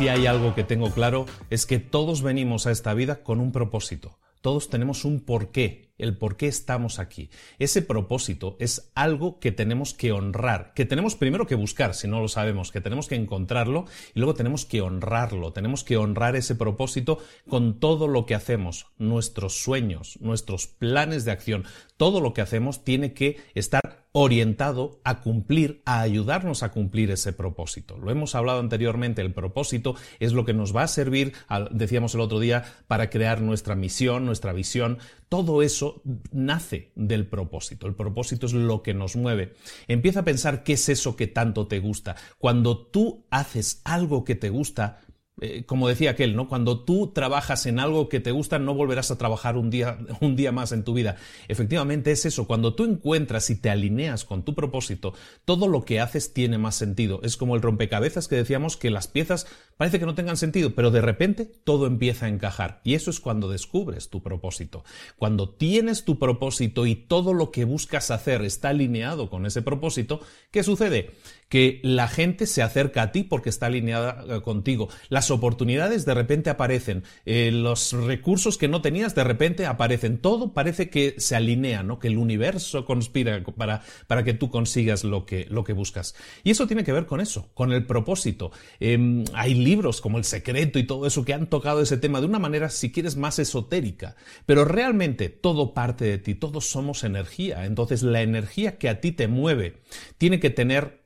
Si hay algo que tengo claro es que todos venimos a esta vida con un propósito. Todos tenemos un porqué, el por qué estamos aquí. Ese propósito es algo que tenemos que honrar, que tenemos primero que buscar, si no lo sabemos, que tenemos que encontrarlo y luego tenemos que honrarlo. Tenemos que honrar ese propósito con todo lo que hacemos, nuestros sueños, nuestros planes de acción. Todo lo que hacemos tiene que estar orientado a cumplir, a ayudarnos a cumplir ese propósito. Lo hemos hablado anteriormente, el propósito es lo que nos va a servir, decíamos el otro día, para crear nuestra misión, nuestra visión. Todo eso nace del propósito. El propósito es lo que nos mueve. Empieza a pensar qué es eso que tanto te gusta. Cuando tú haces algo que te gusta, eh, como decía aquel, ¿no? Cuando tú trabajas en algo que te gusta, no volverás a trabajar un día, un día más en tu vida. Efectivamente es eso. Cuando tú encuentras y te alineas con tu propósito, todo lo que haces tiene más sentido. Es como el rompecabezas que decíamos que las piezas parece que no tengan sentido, pero de repente todo empieza a encajar. Y eso es cuando descubres tu propósito. Cuando tienes tu propósito y todo lo que buscas hacer está alineado con ese propósito, ¿qué sucede? Que la gente se acerca a ti porque está alineada eh, contigo. Las oportunidades de repente aparecen. Eh, los recursos que no tenías de repente aparecen. Todo parece que se alinea, ¿no? Que el universo conspira para, para que tú consigas lo que, lo que buscas. Y eso tiene que ver con eso, con el propósito. Em, hay libros como El Secreto y todo eso que han tocado ese tema de una manera, si quieres, más esotérica. Pero realmente todo parte de ti, todos somos energía. Entonces la energía que a ti te mueve tiene que tener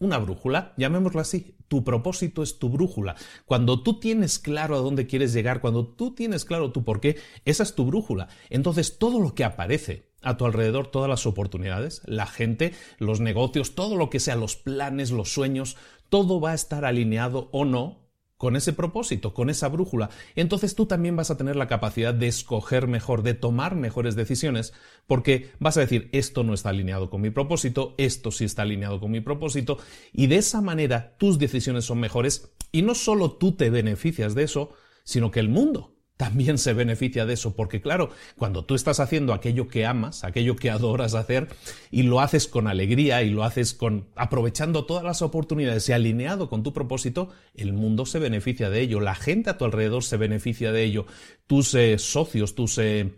una brújula, llamémoslo así. Tu propósito es tu brújula. Cuando tú tienes claro a dónde quieres llegar, cuando tú tienes claro tu por qué, esa es tu brújula. Entonces todo lo que aparece a tu alrededor, todas las oportunidades, la gente, los negocios, todo lo que sea, los planes, los sueños, todo va a estar alineado o no con ese propósito, con esa brújula, entonces tú también vas a tener la capacidad de escoger mejor, de tomar mejores decisiones, porque vas a decir, esto no está alineado con mi propósito, esto sí está alineado con mi propósito, y de esa manera tus decisiones son mejores, y no solo tú te beneficias de eso, sino que el mundo también se beneficia de eso, porque claro, cuando tú estás haciendo aquello que amas, aquello que adoras hacer, y lo haces con alegría y lo haces con aprovechando todas las oportunidades y alineado con tu propósito, el mundo se beneficia de ello, la gente a tu alrededor se beneficia de ello, tus eh, socios, tus eh,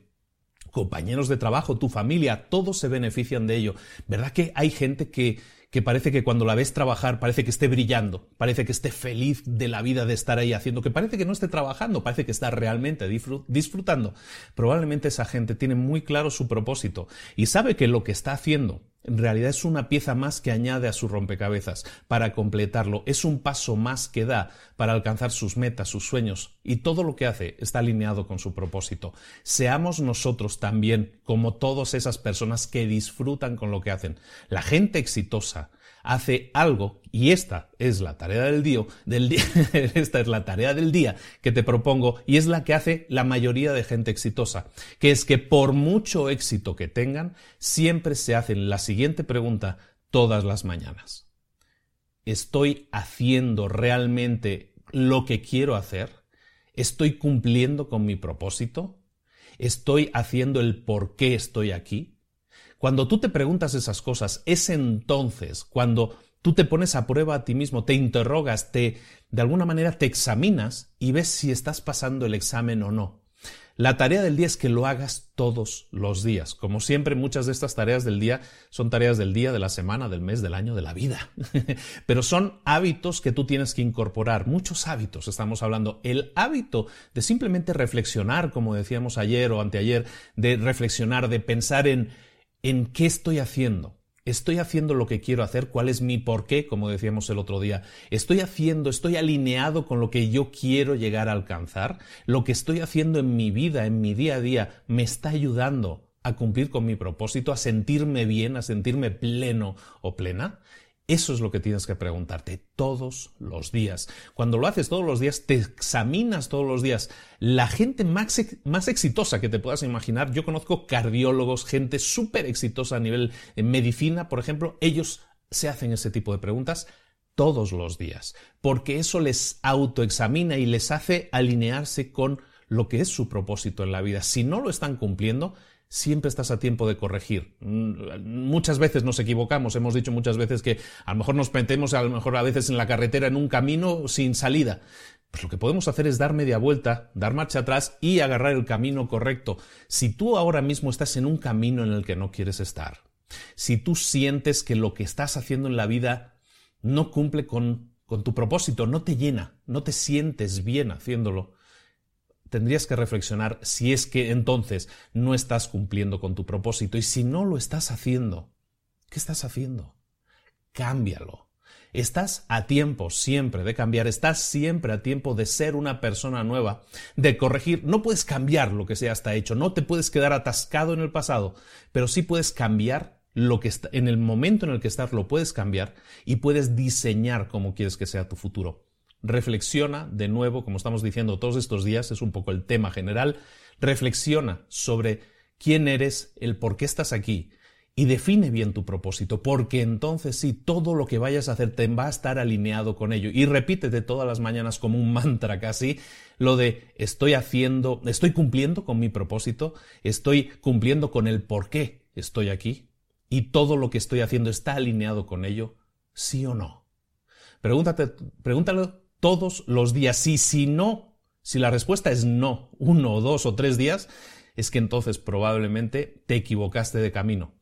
compañeros de trabajo, tu familia, todos se benefician de ello. ¿Verdad que hay gente que que parece que cuando la ves trabajar parece que esté brillando, parece que esté feliz de la vida de estar ahí haciendo, que parece que no esté trabajando, parece que está realmente disfrutando. Probablemente esa gente tiene muy claro su propósito y sabe que lo que está haciendo en realidad es una pieza más que añade a su rompecabezas para completarlo, es un paso más que da para alcanzar sus metas, sus sueños, y todo lo que hace está alineado con su propósito. Seamos nosotros también como todas esas personas que disfrutan con lo que hacen. La gente exitosa, hace algo y esta es la tarea del día, esta es la tarea del día que te propongo y es la que hace la mayoría de gente exitosa, que es que por mucho éxito que tengan, siempre se hacen la siguiente pregunta todas las mañanas. ¿Estoy haciendo realmente lo que quiero hacer? ¿Estoy cumpliendo con mi propósito? ¿Estoy haciendo el por qué estoy aquí? Cuando tú te preguntas esas cosas, es entonces cuando tú te pones a prueba a ti mismo, te interrogas, te, de alguna manera te examinas y ves si estás pasando el examen o no. La tarea del día es que lo hagas todos los días. Como siempre, muchas de estas tareas del día son tareas del día, de la semana, del mes, del año, de la vida. Pero son hábitos que tú tienes que incorporar. Muchos hábitos estamos hablando. El hábito de simplemente reflexionar, como decíamos ayer o anteayer, de reflexionar, de pensar en en qué estoy haciendo. ¿Estoy haciendo lo que quiero hacer? ¿Cuál es mi porqué? Como decíamos el otro día. ¿Estoy haciendo, estoy alineado con lo que yo quiero llegar a alcanzar? ¿Lo que estoy haciendo en mi vida, en mi día a día, me está ayudando a cumplir con mi propósito, a sentirme bien, a sentirme pleno o plena? Eso es lo que tienes que preguntarte todos los días. Cuando lo haces todos los días, te examinas todos los días. La gente más, más exitosa que te puedas imaginar, yo conozco cardiólogos, gente súper exitosa a nivel de medicina, por ejemplo, ellos se hacen ese tipo de preguntas todos los días, porque eso les autoexamina y les hace alinearse con lo que es su propósito en la vida. Si no lo están cumpliendo, siempre estás a tiempo de corregir. Mm, muchas veces nos equivocamos, hemos dicho muchas veces que a lo mejor nos metemos a lo mejor a veces en la carretera en un camino sin salida. Pues lo que podemos hacer es dar media vuelta, dar marcha atrás y agarrar el camino correcto. Si tú ahora mismo estás en un camino en el que no quieres estar, si tú sientes que lo que estás haciendo en la vida no cumple con, con tu propósito, no te llena, no te sientes bien haciéndolo, tendrías que reflexionar si es que entonces no estás cumpliendo con tu propósito y si no lo estás haciendo, ¿qué estás haciendo? Cámbialo. Estás a tiempo siempre de cambiar, estás siempre a tiempo de ser una persona nueva, de corregir. No puedes cambiar lo que sea hasta hecho, no te puedes quedar atascado en el pasado, pero sí puedes cambiar lo que está, en el momento en el que estás lo puedes cambiar y puedes diseñar cómo quieres que sea tu futuro reflexiona de nuevo, como estamos diciendo todos estos días, es un poco el tema general, reflexiona sobre quién eres, el por qué estás aquí y define bien tu propósito, porque entonces sí, todo lo que vayas a hacer te va a estar alineado con ello. Y repítete todas las mañanas como un mantra casi, lo de estoy haciendo, estoy cumpliendo con mi propósito, estoy cumpliendo con el por qué estoy aquí y todo lo que estoy haciendo está alineado con ello, sí o no. Pregúntate, pregúntalo todos los días. Y si no, si la respuesta es no, uno, dos o tres días, es que entonces probablemente te equivocaste de camino.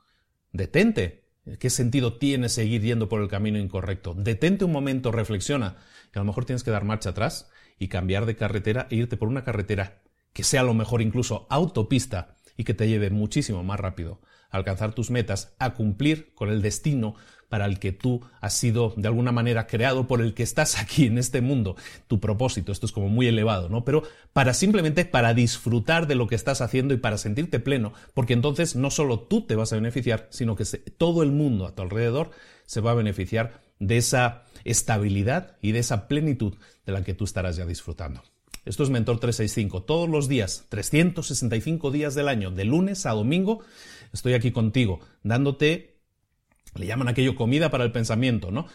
Detente. ¿Qué sentido tiene seguir yendo por el camino incorrecto? Detente un momento, reflexiona, que a lo mejor tienes que dar marcha atrás y cambiar de carretera e irte por una carretera que sea a lo mejor incluso autopista y que te lleve muchísimo más rápido a alcanzar tus metas, a cumplir con el destino para el que tú has sido de alguna manera creado, por el que estás aquí en este mundo, tu propósito, esto es como muy elevado, ¿no? Pero para simplemente para disfrutar de lo que estás haciendo y para sentirte pleno, porque entonces no solo tú te vas a beneficiar, sino que todo el mundo a tu alrededor se va a beneficiar de esa estabilidad y de esa plenitud de la que tú estarás ya disfrutando. Esto es Mentor 365. Todos los días, 365 días del año, de lunes a domingo, estoy aquí contigo, dándote le llaman aquello comida para el pensamiento, ¿no?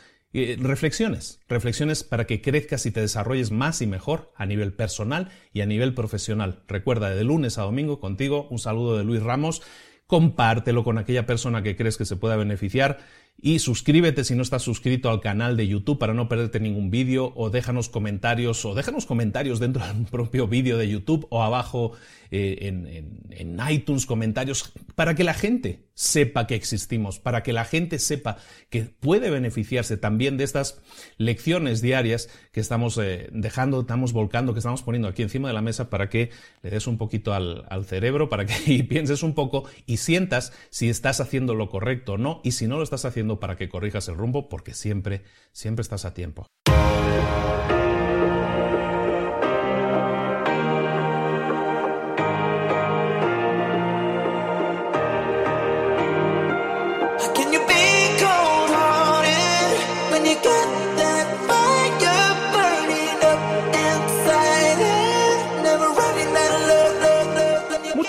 reflexiones, reflexiones para que crezcas y te desarrolles más y mejor a nivel personal y a nivel profesional. Recuerda, de lunes a domingo contigo, un saludo de Luis Ramos, compártelo con aquella persona que crees que se pueda beneficiar Y suscríbete si no estás suscrito al canal de YouTube para no perderte ningún vídeo o déjanos comentarios o déjanos comentarios dentro del propio vídeo de YouTube o abajo eh, en, iTunes comentarios para que la gente sepa que existimos, para que la gente sepa que puede beneficiarse también de estas lecciones diarias que estamos eh, dejando, estamos volcando, que estamos poniendo aquí encima de la mesa para que le des un poquito al, al cerebro, para que pienses un poco y sientas si estás haciendo lo correcto o no y si no lo estás haciendo para que corrijas el rumbo porque siempre, siempre estás a tiempo.